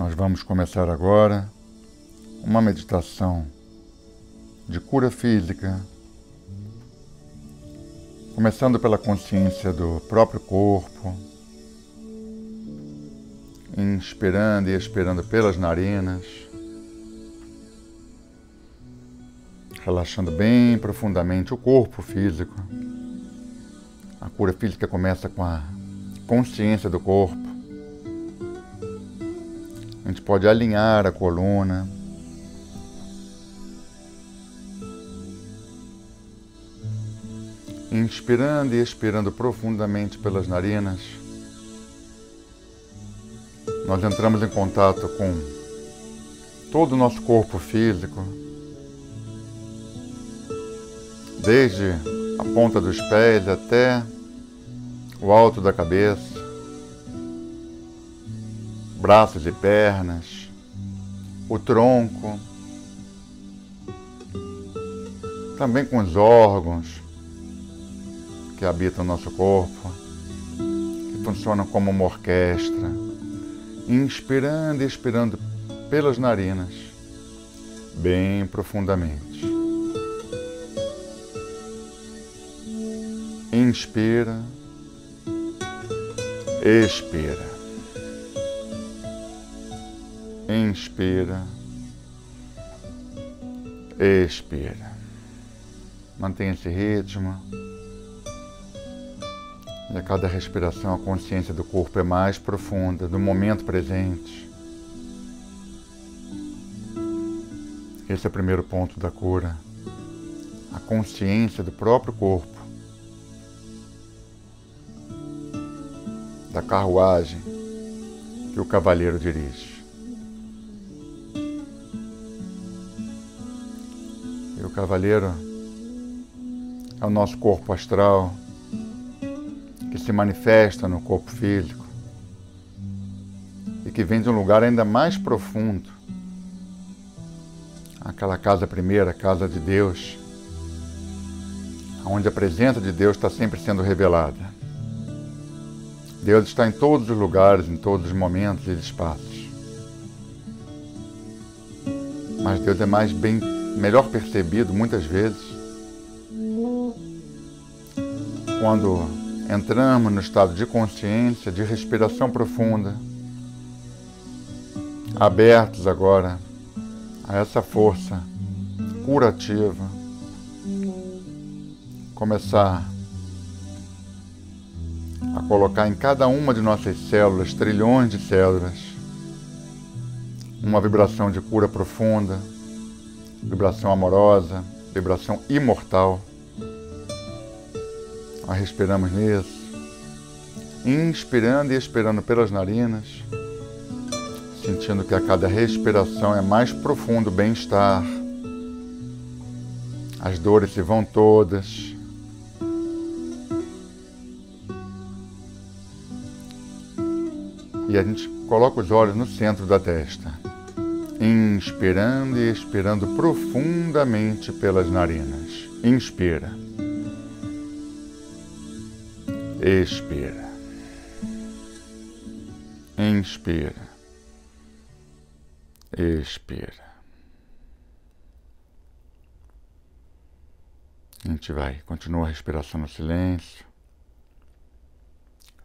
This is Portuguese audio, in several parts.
Nós vamos começar agora uma meditação de cura física, começando pela consciência do próprio corpo, inspirando e expirando pelas narinas, relaxando bem profundamente o corpo físico. A cura física começa com a consciência do corpo a gente pode alinhar a coluna. Inspirando e expirando profundamente pelas narinas, nós entramos em contato com todo o nosso corpo físico, desde a ponta dos pés até o alto da cabeça braços e pernas, o tronco, também com os órgãos que habitam o nosso corpo, que funcionam como uma orquestra, inspirando e expirando pelas narinas, bem profundamente. Inspira, expira. Inspira. Expira. Mantenha esse ritmo. E a cada respiração a consciência do corpo é mais profunda, do momento presente. Esse é o primeiro ponto da cura. A consciência do próprio corpo. Da carruagem que o cavaleiro dirige. O cavaleiro é o nosso corpo astral que se manifesta no corpo físico e que vem de um lugar ainda mais profundo aquela casa primeira, casa de Deus, onde a presença de Deus está sempre sendo revelada. Deus está em todos os lugares, em todos os momentos e espaços. Mas Deus é mais bem melhor percebido muitas vezes quando entramos no estado de consciência, de respiração profunda, abertos agora a essa força curativa, começar a colocar em cada uma de nossas células, trilhões de células, uma vibração de cura profunda vibração amorosa, vibração imortal. Nós respiramos nisso, inspirando e expirando pelas narinas, sentindo que a cada respiração é mais profundo bem-estar. As dores se vão todas. E a gente coloca os olhos no centro da testa inspirando e expirando profundamente pelas narinas. Inspira. Expira. Inspira. Expira. A gente vai, continua a respiração no silêncio,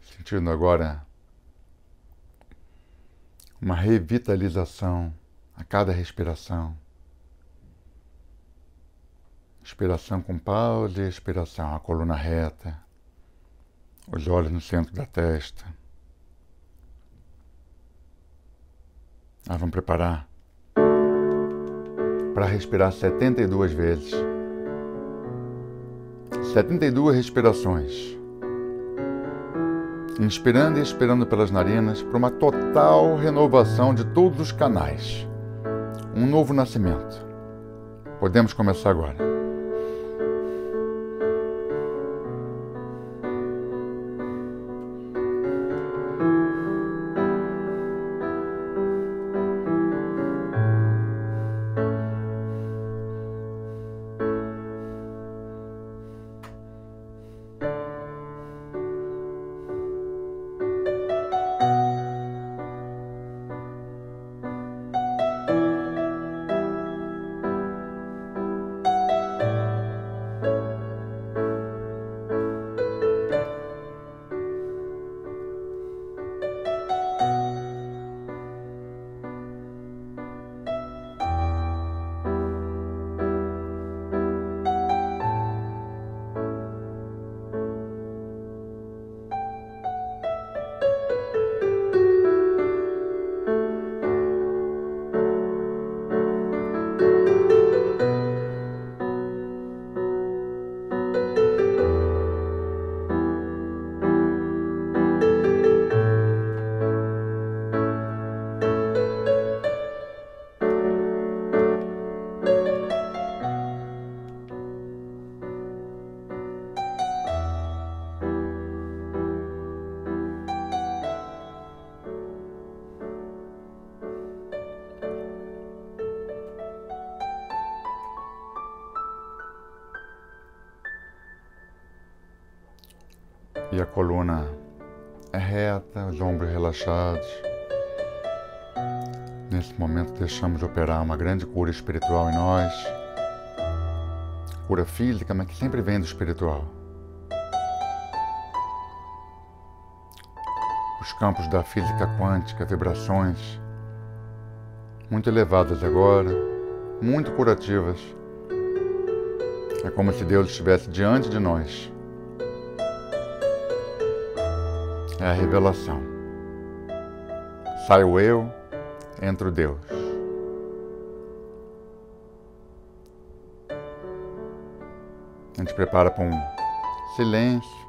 sentindo agora uma revitalização a cada respiração. Inspiração com pausa e expiração, a coluna reta, os olhos no centro da testa. Nós vamos preparar para respirar 72 vezes. 72 respirações inspirando e expirando pelas narinas para uma total renovação de todos os canais um novo nascimento. Podemos começar agora. E a coluna é reta, os ombros relaxados. Nesse momento, deixamos operar uma grande cura espiritual em nós. Cura física, mas que sempre vem do espiritual. Os campos da física quântica, vibrações muito elevadas agora, muito curativas. É como se Deus estivesse diante de nós. É a revelação. Sai o eu, entra o Deus. A gente prepara para um silêncio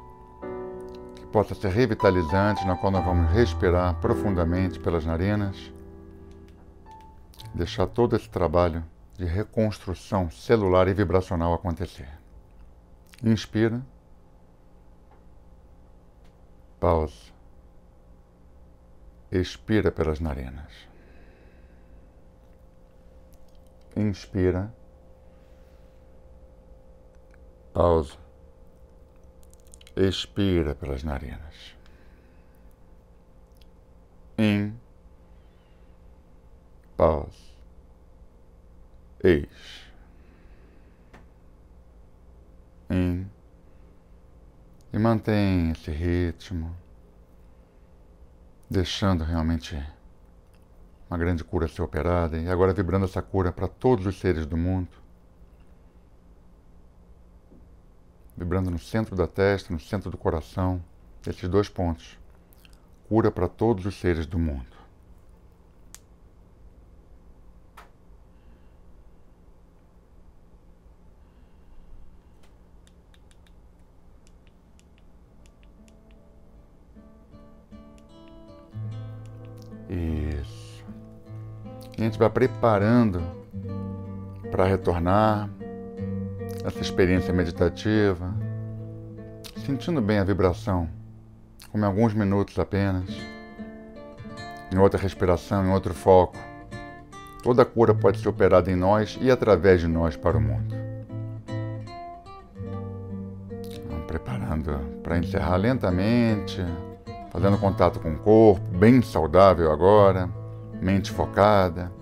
que possa ser revitalizante, na qual nós vamos respirar profundamente pelas narinas, deixar todo esse trabalho de reconstrução celular e vibracional acontecer. Inspira. Pausa. Expira pelas narinas. Inspira. Pausa. Expira pelas narinas. In. Pausa. Ex. In. E mantém esse ritmo, deixando realmente uma grande cura ser operada e agora vibrando essa cura para todos os seres do mundo. Vibrando no centro da testa, no centro do coração, esses dois pontos. Cura para todos os seres do mundo. Gente vai preparando para retornar essa experiência meditativa, sentindo bem a vibração, como em alguns minutos apenas, em outra respiração, em outro foco. Toda cura pode ser operada em nós e através de nós para o mundo. Vamos preparando para encerrar lentamente fazendo contato com o corpo, bem saudável agora, mente focada,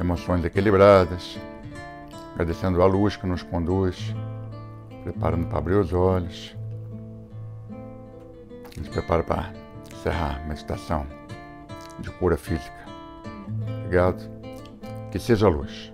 emoções equilibradas, agradecendo a luz que nos conduz, preparando para abrir os olhos. A gente prepara para encerrar a meditação de cura física. Obrigado. Que seja a luz.